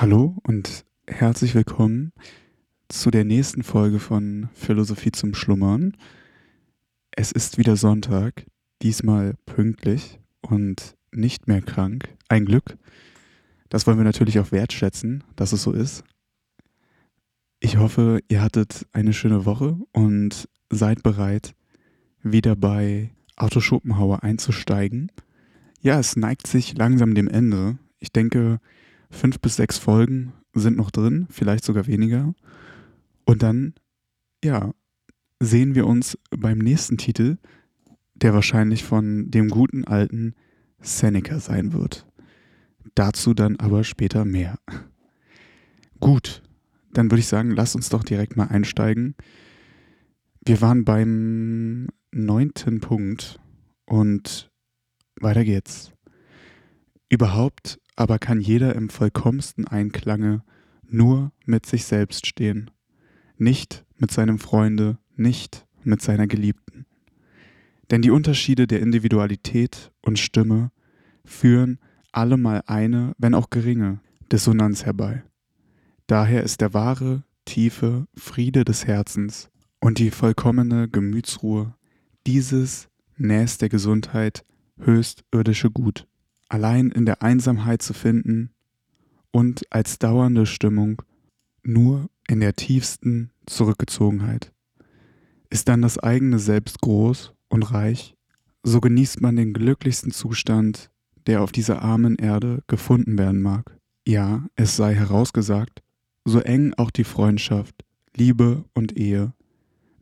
Hallo und herzlich willkommen zu der nächsten Folge von Philosophie zum Schlummern. Es ist wieder Sonntag, diesmal pünktlich und nicht mehr krank. Ein Glück. Das wollen wir natürlich auch wertschätzen, dass es so ist. Ich hoffe, ihr hattet eine schöne Woche und seid bereit, wieder bei Otto Schopenhauer einzusteigen. Ja, es neigt sich langsam dem Ende. Ich denke, fünf bis sechs Folgen sind noch drin, vielleicht sogar weniger. Und dann, ja, sehen wir uns beim nächsten Titel, der wahrscheinlich von dem guten alten Seneca sein wird. Dazu dann aber später mehr. Gut, dann würde ich sagen, lass uns doch direkt mal einsteigen. Wir waren beim neunten Punkt und weiter geht's. Überhaupt aber kann jeder im vollkommensten Einklange nur mit sich selbst stehen, nicht mit seinem Freunde, nicht mit seiner Geliebten. Denn die Unterschiede der Individualität und Stimme führen allemal eine, wenn auch geringe, Dissonanz herbei. Daher ist der wahre, tiefe Friede des Herzens und die vollkommene Gemütsruhe dieses Näs der Gesundheit höchst irdische Gut allein in der Einsamkeit zu finden und als dauernde Stimmung nur in der tiefsten Zurückgezogenheit. Ist dann das eigene Selbst groß und reich, so genießt man den glücklichsten Zustand, der auf dieser armen Erde gefunden werden mag. Ja, es sei herausgesagt, so eng auch die Freundschaft, Liebe und Ehe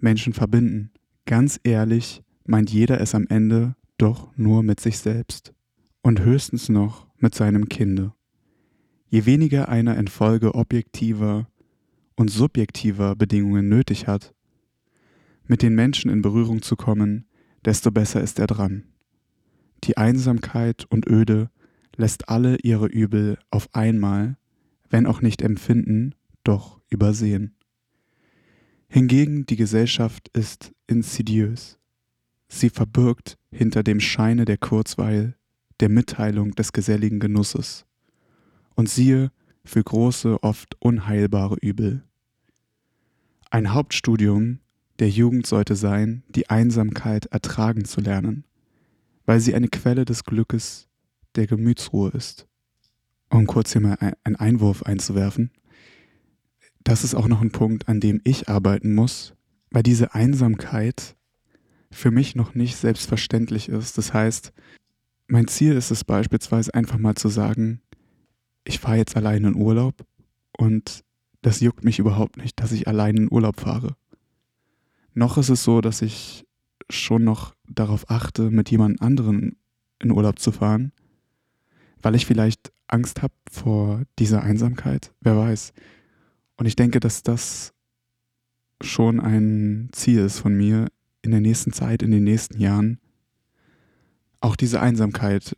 Menschen verbinden, ganz ehrlich meint jeder es am Ende doch nur mit sich selbst und höchstens noch mit seinem Kinde. Je weniger einer infolge objektiver und subjektiver Bedingungen nötig hat, mit den Menschen in Berührung zu kommen, desto besser ist er dran. Die Einsamkeit und Öde lässt alle ihre Übel auf einmal, wenn auch nicht empfinden, doch übersehen. Hingegen die Gesellschaft ist insidiös. Sie verbirgt hinter dem Scheine der Kurzweil der Mitteilung des geselligen Genusses. Und siehe, für große, oft unheilbare Übel. Ein Hauptstudium der Jugend sollte sein, die Einsamkeit ertragen zu lernen, weil sie eine Quelle des Glückes, der Gemütsruhe ist. Um kurz hier mal einen Einwurf einzuwerfen, das ist auch noch ein Punkt, an dem ich arbeiten muss, weil diese Einsamkeit für mich noch nicht selbstverständlich ist. Das heißt, mein Ziel ist es beispielsweise einfach mal zu sagen, ich fahre jetzt allein in Urlaub und das juckt mich überhaupt nicht, dass ich allein in Urlaub fahre. Noch ist es so, dass ich schon noch darauf achte, mit jemand anderen in Urlaub zu fahren, weil ich vielleicht Angst habe vor dieser Einsamkeit, wer weiß. Und ich denke, dass das schon ein Ziel ist von mir in der nächsten Zeit, in den nächsten Jahren, auch diese Einsamkeit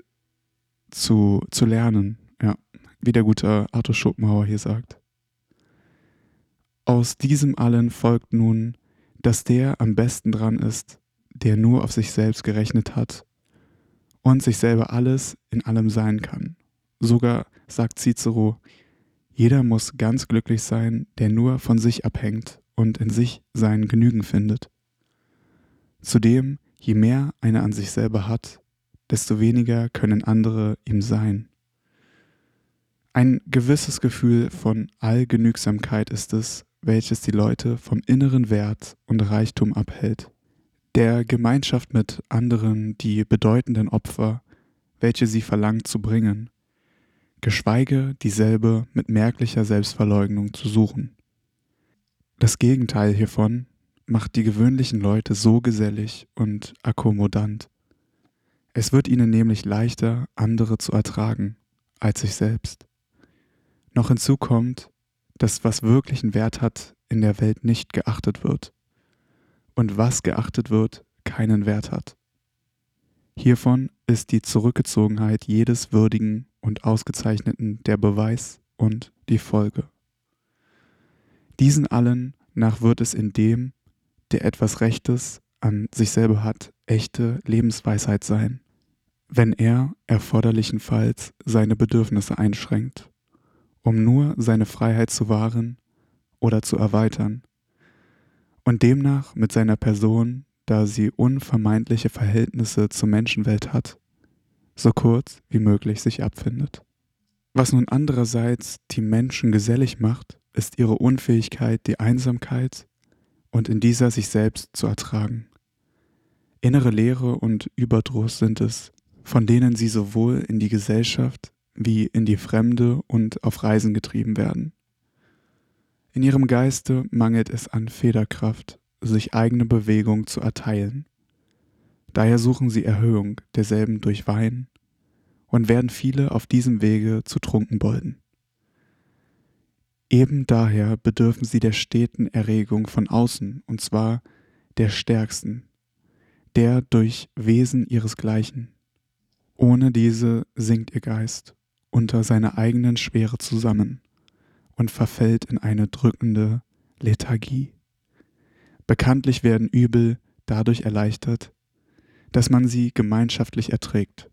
zu, zu lernen, ja, wie der gute Arthur Schopenhauer hier sagt. Aus diesem allen folgt nun, dass der am besten dran ist, der nur auf sich selbst gerechnet hat und sich selber alles in allem sein kann. Sogar, sagt Cicero, jeder muss ganz glücklich sein, der nur von sich abhängt und in sich sein Genügen findet. Zudem, je mehr einer an sich selber hat, desto weniger können andere ihm sein. Ein gewisses Gefühl von Allgenügsamkeit ist es, welches die Leute vom inneren Wert und Reichtum abhält, der Gemeinschaft mit anderen die bedeutenden Opfer, welche sie verlangt zu bringen, geschweige dieselbe mit merklicher Selbstverleugnung zu suchen. Das Gegenteil hiervon macht die gewöhnlichen Leute so gesellig und akkommodant, es wird ihnen nämlich leichter, andere zu ertragen als sich selbst. Noch hinzu kommt, dass was wirklichen Wert hat, in der Welt nicht geachtet wird und was geachtet wird, keinen Wert hat. Hiervon ist die Zurückgezogenheit jedes Würdigen und Ausgezeichneten der Beweis und die Folge. Diesen allen nach wird es in dem, der etwas Rechtes an sich selber hat, echte Lebensweisheit sein, wenn er erforderlichenfalls seine Bedürfnisse einschränkt um nur seine Freiheit zu wahren oder zu erweitern und demnach mit seiner Person, da sie unvermeidliche Verhältnisse zur Menschenwelt hat, so kurz wie möglich sich abfindet. Was nun andererseits die Menschen gesellig macht, ist ihre Unfähigkeit, die Einsamkeit und in dieser sich selbst zu ertragen. Innere Leere und Überdruss sind es, von denen sie sowohl in die Gesellschaft wie in die Fremde und auf Reisen getrieben werden. In ihrem Geiste mangelt es an Federkraft, sich eigene Bewegung zu erteilen. Daher suchen sie Erhöhung derselben durch Wein und werden viele auf diesem Wege zu Trunkenbolden. Eben daher bedürfen sie der steten Erregung von außen, und zwar der stärksten, der durch Wesen ihresgleichen. Ohne diese sinkt ihr Geist unter seiner eigenen Schwere zusammen und verfällt in eine drückende Lethargie. Bekanntlich werden Übel dadurch erleichtert, dass man sie gemeinschaftlich erträgt.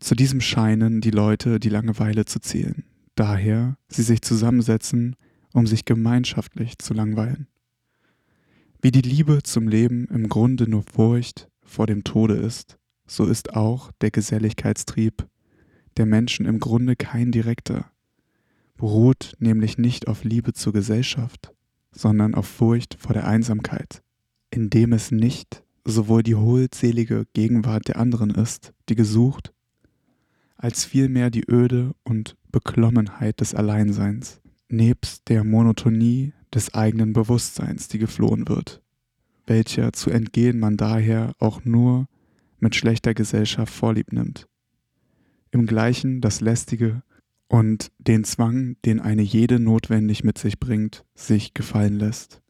Zu diesem scheinen die Leute die Langeweile zu zählen, daher sie sich zusammensetzen, um sich gemeinschaftlich zu langweilen. Wie die Liebe zum Leben im Grunde nur Furcht vor dem Tode ist, so ist auch der Geselligkeitstrieb der Menschen im Grunde kein direkter, beruht nämlich nicht auf Liebe zur Gesellschaft, sondern auf Furcht vor der Einsamkeit, indem es nicht sowohl die hohlselige Gegenwart der anderen ist, die gesucht als vielmehr die Öde und Beklommenheit des Alleinseins, nebst der Monotonie des eigenen Bewusstseins, die geflohen wird, welcher zu entgehen man daher auch nur mit schlechter Gesellschaft vorlieb nimmt. Im gleichen das Lästige und den Zwang, den eine jede notwendig mit sich bringt, sich gefallen lässt.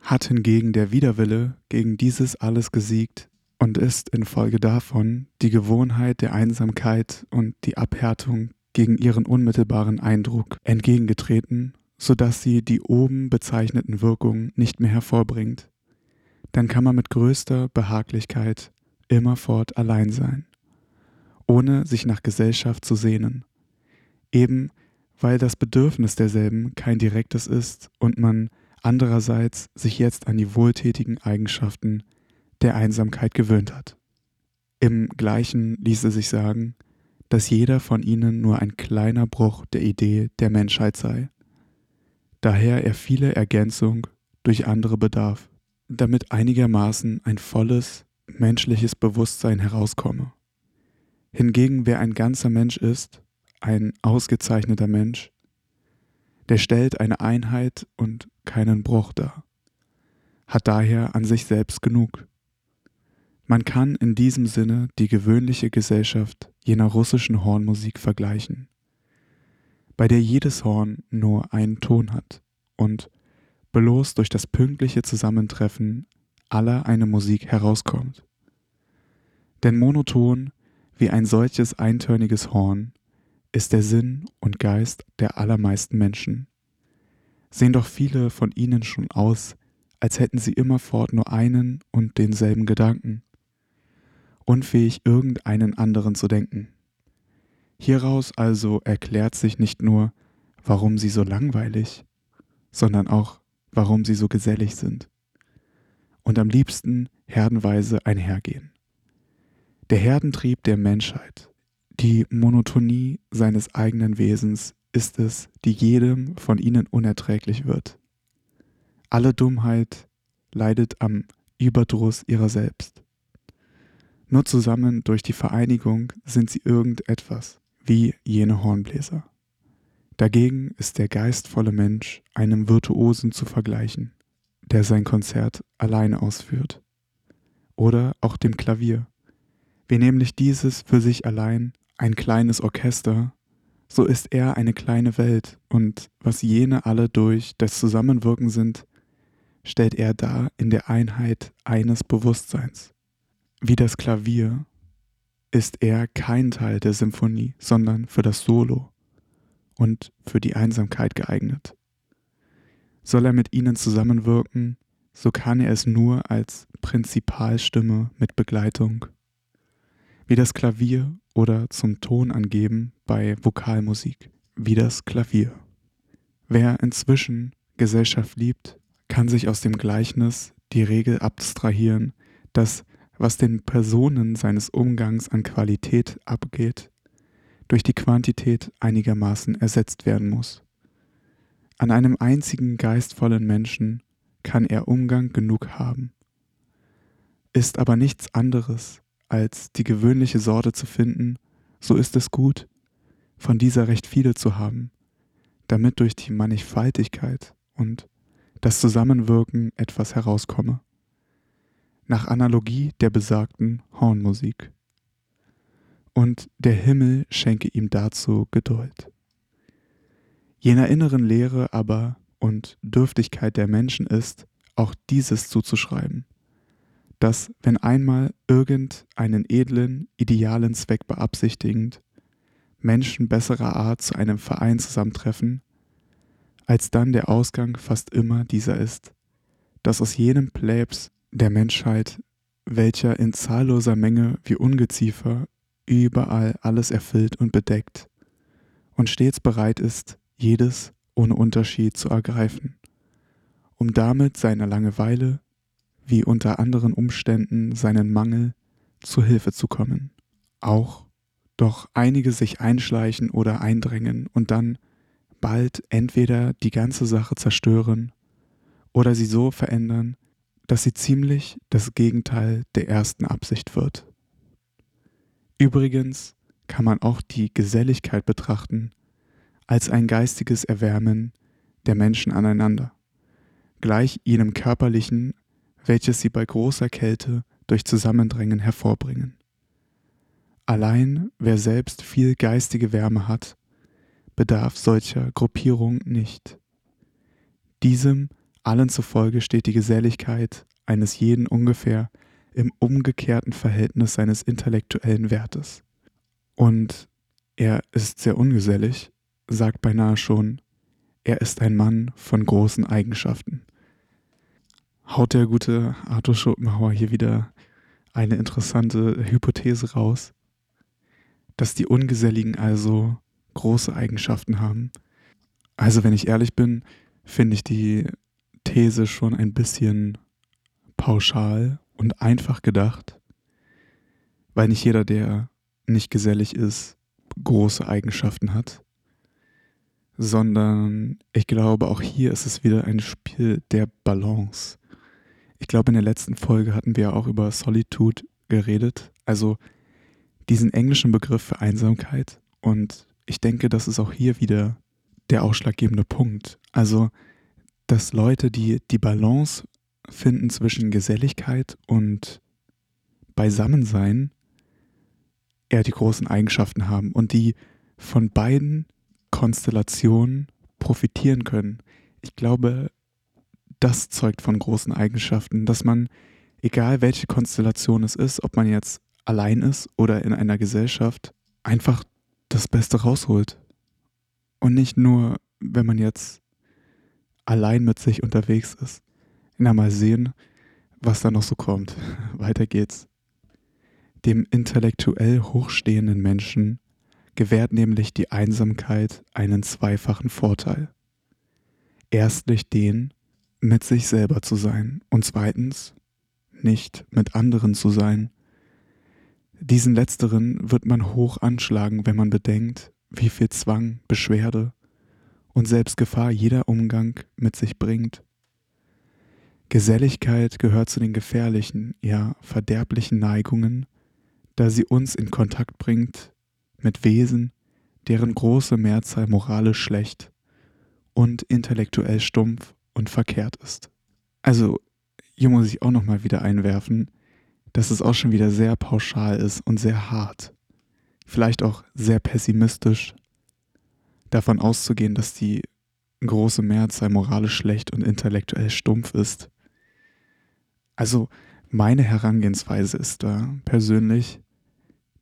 Hat hingegen der Widerwille gegen dieses alles gesiegt, und ist infolge davon die Gewohnheit der Einsamkeit und die Abhärtung gegen ihren unmittelbaren Eindruck entgegengetreten, so dass sie die oben bezeichneten Wirkungen nicht mehr hervorbringt, dann kann man mit größter Behaglichkeit immerfort allein sein, ohne sich nach Gesellschaft zu sehnen, eben weil das Bedürfnis derselben kein direktes ist und man andererseits sich jetzt an die wohltätigen Eigenschaften der Einsamkeit gewöhnt hat. Im gleichen ließe sich sagen, dass jeder von ihnen nur ein kleiner Bruch der Idee der Menschheit sei, daher er viele Ergänzung durch andere bedarf, damit einigermaßen ein volles menschliches Bewusstsein herauskomme. Hingegen wer ein ganzer Mensch ist, ein ausgezeichneter Mensch, der stellt eine Einheit und keinen Bruch dar, hat daher an sich selbst genug. Man kann in diesem Sinne die gewöhnliche Gesellschaft jener russischen Hornmusik vergleichen, bei der jedes Horn nur einen Ton hat und bloß durch das pünktliche Zusammentreffen aller eine Musik herauskommt. Denn monoton wie ein solches eintöniges Horn ist der Sinn und Geist der allermeisten Menschen. Sehen doch viele von ihnen schon aus, als hätten sie immerfort nur einen und denselben Gedanken unfähig irgendeinen anderen zu denken. Hieraus also erklärt sich nicht nur, warum sie so langweilig, sondern auch, warum sie so gesellig sind und am liebsten herdenweise einhergehen. Der Herdentrieb der Menschheit, die Monotonie seines eigenen Wesens ist es, die jedem von ihnen unerträglich wird. Alle Dummheit leidet am Überdruss ihrer selbst. Nur zusammen durch die Vereinigung sind sie irgendetwas, wie jene Hornbläser. Dagegen ist der geistvolle Mensch einem Virtuosen zu vergleichen, der sein Konzert alleine ausführt. Oder auch dem Klavier. Wie nämlich dieses für sich allein ein kleines Orchester, so ist er eine kleine Welt und was jene alle durch das Zusammenwirken sind, stellt er dar in der Einheit eines Bewusstseins. Wie das Klavier ist er kein Teil der Symphonie, sondern für das Solo und für die Einsamkeit geeignet. Soll er mit ihnen zusammenwirken, so kann er es nur als Prinzipalstimme mit Begleitung, wie das Klavier oder zum Ton angeben bei Vokalmusik. wie das Klavier. Wer inzwischen Gesellschaft liebt, kann sich aus dem Gleichnis die Regel abstrahieren, dass was den Personen seines Umgangs an Qualität abgeht, durch die Quantität einigermaßen ersetzt werden muss. An einem einzigen geistvollen Menschen kann er Umgang genug haben, ist aber nichts anderes, als die gewöhnliche Sorte zu finden, so ist es gut, von dieser recht viele zu haben, damit durch die Mannigfaltigkeit und das Zusammenwirken etwas herauskomme. Nach Analogie der besagten Hornmusik. Und der Himmel schenke ihm dazu Geduld. Jener inneren Lehre aber und Dürftigkeit der Menschen ist, auch dieses zuzuschreiben, dass wenn einmal irgendeinen edlen, idealen Zweck beabsichtigend Menschen besserer Art zu einem Verein zusammentreffen, als dann der Ausgang fast immer dieser ist, dass aus jenem Plebs der Menschheit, welcher in zahlloser Menge wie Ungeziefer überall alles erfüllt und bedeckt und stets bereit ist, jedes ohne Unterschied zu ergreifen, um damit seiner Langeweile wie unter anderen Umständen seinen Mangel zu Hilfe zu kommen. Auch doch einige sich einschleichen oder eindrängen und dann bald entweder die ganze Sache zerstören oder sie so verändern, dass sie ziemlich das Gegenteil der ersten Absicht wird. Übrigens kann man auch die Geselligkeit betrachten als ein geistiges Erwärmen der Menschen aneinander, gleich jenem körperlichen, welches sie bei großer Kälte durch Zusammendrängen hervorbringen. Allein wer selbst viel geistige Wärme hat, bedarf solcher Gruppierung nicht. Diesem allen zufolge steht die Geselligkeit eines jeden ungefähr im umgekehrten Verhältnis seines intellektuellen Wertes. Und er ist sehr ungesellig, sagt beinahe schon, er ist ein Mann von großen Eigenschaften. Haut der gute Arthur Schopenhauer hier wieder eine interessante Hypothese raus, dass die Ungeselligen also große Eigenschaften haben. Also wenn ich ehrlich bin, finde ich die These schon ein bisschen pauschal und einfach gedacht, weil nicht jeder, der nicht gesellig ist, große Eigenschaften hat, sondern ich glaube, auch hier ist es wieder ein Spiel der Balance. Ich glaube, in der letzten Folge hatten wir auch über Solitude geredet, also diesen englischen Begriff für Einsamkeit. Und ich denke, das ist auch hier wieder der ausschlaggebende Punkt. Also, dass Leute, die die Balance finden zwischen Geselligkeit und Beisammensein, eher die großen Eigenschaften haben und die von beiden Konstellationen profitieren können. Ich glaube, das zeugt von großen Eigenschaften, dass man, egal welche Konstellation es ist, ob man jetzt allein ist oder in einer Gesellschaft, einfach das Beste rausholt. Und nicht nur, wenn man jetzt allein mit sich unterwegs ist. Na, mal sehen, was da noch so kommt. Weiter geht's. Dem intellektuell hochstehenden Menschen gewährt nämlich die Einsamkeit einen zweifachen Vorteil. Erstlich den, mit sich selber zu sein und zweitens nicht mit anderen zu sein. Diesen letzteren wird man hoch anschlagen, wenn man bedenkt, wie viel Zwang, Beschwerde und Selbstgefahr jeder Umgang mit sich bringt. Geselligkeit gehört zu den gefährlichen, ja verderblichen Neigungen, da sie uns in Kontakt bringt mit Wesen, deren große Mehrzahl moralisch schlecht und intellektuell stumpf und verkehrt ist. Also, hier muss ich auch nochmal wieder einwerfen, dass es auch schon wieder sehr pauschal ist und sehr hart. Vielleicht auch sehr pessimistisch, davon auszugehen, dass die große Mehrzahl moralisch schlecht und intellektuell stumpf ist. Also meine Herangehensweise ist da persönlich,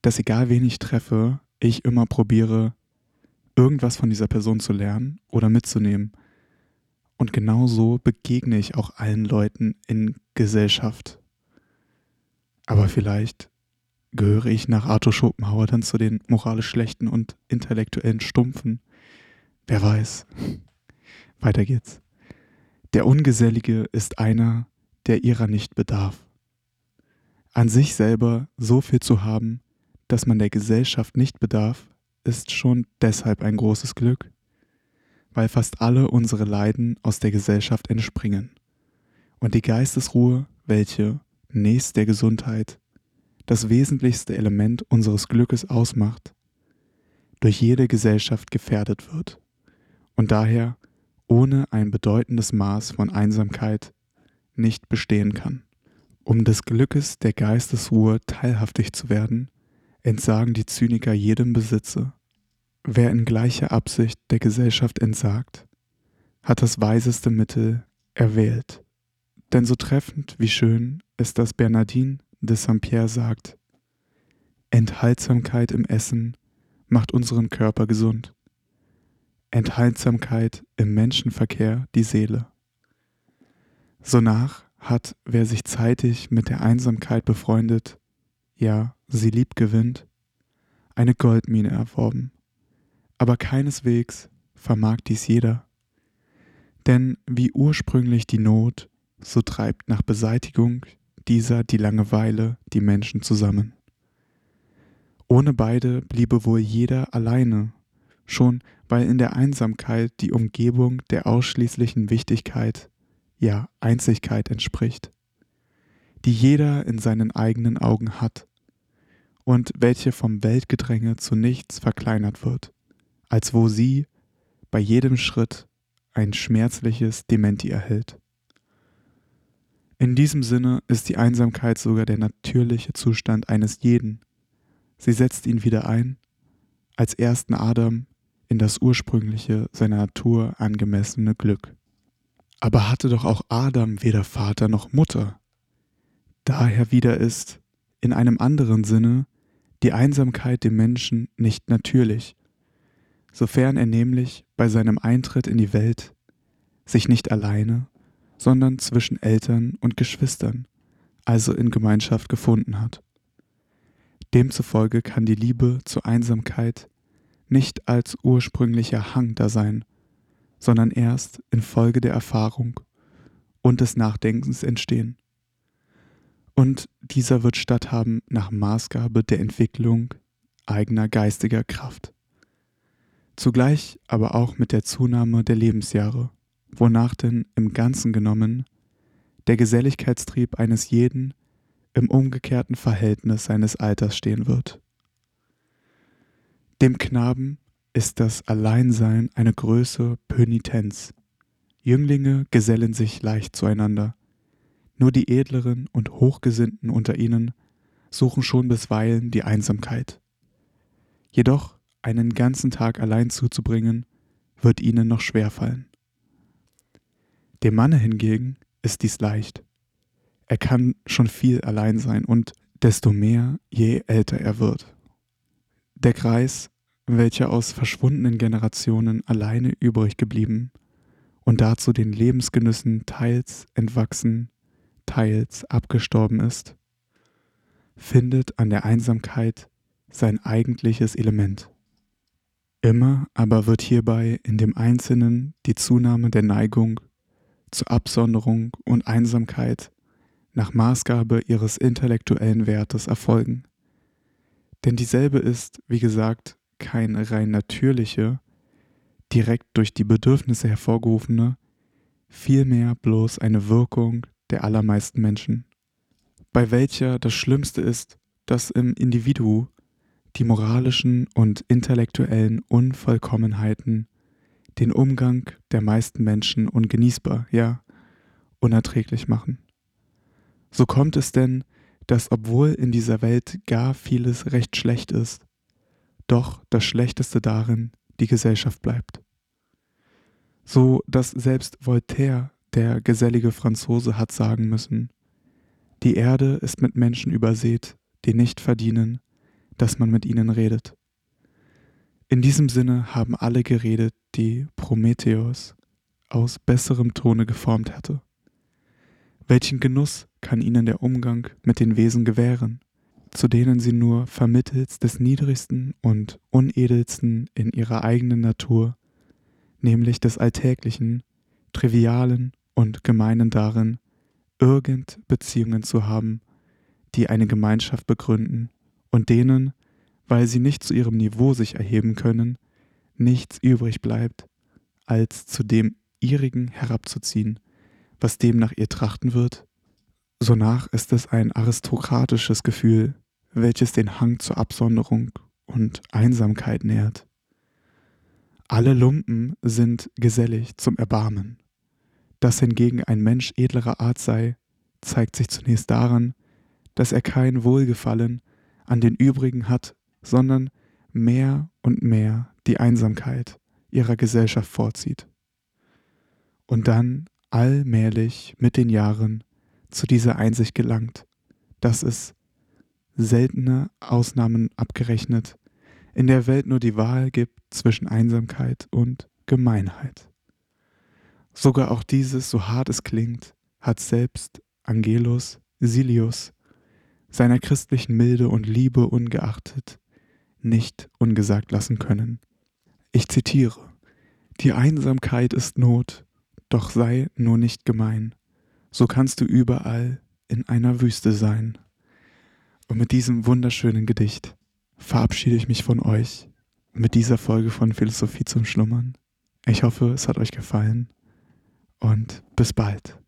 dass egal wen ich treffe, ich immer probiere, irgendwas von dieser Person zu lernen oder mitzunehmen. Und genauso begegne ich auch allen Leuten in Gesellschaft. Aber vielleicht gehöre ich nach Arthur Schopenhauer dann zu den moralisch schlechten und intellektuellen Stumpfen, Wer weiß. Weiter geht's. Der Ungesellige ist einer, der ihrer nicht bedarf. An sich selber so viel zu haben, dass man der Gesellschaft nicht bedarf, ist schon deshalb ein großes Glück, weil fast alle unsere Leiden aus der Gesellschaft entspringen und die Geistesruhe, welche, nächst der Gesundheit, das wesentlichste Element unseres Glückes ausmacht, durch jede Gesellschaft gefährdet wird und daher ohne ein bedeutendes Maß von Einsamkeit nicht bestehen kann. Um des Glückes der Geistesruhe teilhaftig zu werden, entsagen die Zyniker jedem Besitze. Wer in gleicher Absicht der Gesellschaft entsagt, hat das weiseste Mittel erwählt. Denn so treffend wie schön ist das Bernardine de Saint-Pierre sagt, Enthaltsamkeit im Essen macht unseren Körper gesund. Enthaltsamkeit im Menschenverkehr die Seele. Sonach hat, wer sich zeitig mit der Einsamkeit befreundet, ja, sie lieb gewinnt, eine Goldmine erworben. Aber keineswegs vermag dies jeder. Denn wie ursprünglich die Not, so treibt nach Beseitigung dieser die Langeweile die Menschen zusammen. Ohne beide bliebe wohl jeder alleine, schon weil in der Einsamkeit die Umgebung der ausschließlichen Wichtigkeit, ja Einzigkeit entspricht, die jeder in seinen eigenen Augen hat und welche vom Weltgedränge zu nichts verkleinert wird, als wo sie bei jedem Schritt ein schmerzliches Dementi erhält. In diesem Sinne ist die Einsamkeit sogar der natürliche Zustand eines jeden. Sie setzt ihn wieder ein, als ersten Adam in das ursprüngliche seiner Natur angemessene Glück. Aber hatte doch auch Adam weder Vater noch Mutter. Daher wieder ist, in einem anderen Sinne, die Einsamkeit dem Menschen nicht natürlich, sofern er nämlich bei seinem Eintritt in die Welt sich nicht alleine, sondern zwischen Eltern und Geschwistern, also in Gemeinschaft gefunden hat. Demzufolge kann die Liebe zur Einsamkeit nicht als ursprünglicher Hang da sein, sondern erst infolge der Erfahrung und des Nachdenkens entstehen. Und dieser wird statthaben nach Maßgabe der Entwicklung eigener geistiger Kraft. Zugleich aber auch mit der Zunahme der Lebensjahre wonach denn im Ganzen genommen der Geselligkeitstrieb eines jeden im umgekehrten Verhältnis seines Alters stehen wird. Dem Knaben ist das Alleinsein eine Größe Pönitenz. Jünglinge gesellen sich leicht zueinander. Nur die Edleren und Hochgesinnten unter ihnen suchen schon bisweilen die Einsamkeit. Jedoch einen ganzen Tag allein zuzubringen, wird ihnen noch schwerfallen. Dem Manne hingegen ist dies leicht. Er kann schon viel allein sein und desto mehr, je älter er wird. Der Kreis, welcher aus verschwundenen Generationen alleine übrig geblieben und dazu den Lebensgenüssen teils entwachsen, teils abgestorben ist, findet an der Einsamkeit sein eigentliches Element. Immer aber wird hierbei in dem Einzelnen die Zunahme der Neigung zur Absonderung und Einsamkeit nach Maßgabe ihres intellektuellen Wertes erfolgen. Denn dieselbe ist, wie gesagt, keine rein natürliche, direkt durch die Bedürfnisse hervorgerufene, vielmehr bloß eine Wirkung der allermeisten Menschen, bei welcher das Schlimmste ist, dass im Individu die moralischen und intellektuellen Unvollkommenheiten den Umgang der meisten Menschen ungenießbar, ja, unerträglich machen. So kommt es denn, dass obwohl in dieser Welt gar vieles recht schlecht ist, doch das Schlechteste darin die Gesellschaft bleibt. So dass selbst Voltaire, der gesellige Franzose, hat sagen müssen, die Erde ist mit Menschen übersät, die nicht verdienen, dass man mit ihnen redet. In diesem Sinne haben alle geredet, die Prometheus aus besserem Tone geformt hatte. Welchen Genuss kann ihnen der Umgang mit den Wesen gewähren, zu denen sie nur vermittels des niedrigsten und unedelsten in ihrer eigenen Natur nämlich des Alltäglichen, Trivialen und Gemeinen darin, irgend Beziehungen zu haben, die eine Gemeinschaft begründen und denen, weil sie nicht zu ihrem Niveau sich erheben können, nichts übrig bleibt, als zu dem ihrigen herabzuziehen, was dem nach ihr trachten wird, sonach ist es ein aristokratisches Gefühl, welches den Hang zur Absonderung und Einsamkeit nährt. Alle Lumpen sind gesellig zum Erbarmen. Dass hingegen ein Mensch edlerer Art sei, zeigt sich zunächst daran, dass er kein Wohlgefallen an den übrigen hat, sondern mehr und mehr die Einsamkeit ihrer Gesellschaft vorzieht. Und dann allmählich mit den Jahren zu dieser Einsicht gelangt, dass es, seltene Ausnahmen abgerechnet, in der Welt nur die Wahl gibt zwischen Einsamkeit und Gemeinheit. Sogar auch dieses, so hart es klingt, hat selbst Angelus Silius seiner christlichen Milde und Liebe ungeachtet nicht ungesagt lassen können. Ich zitiere Die Einsamkeit ist Not, doch sei nur nicht gemein, so kannst du überall in einer Wüste sein. Und mit diesem wunderschönen Gedicht verabschiede ich mich von euch mit dieser Folge von Philosophie zum Schlummern. Ich hoffe, es hat euch gefallen und bis bald.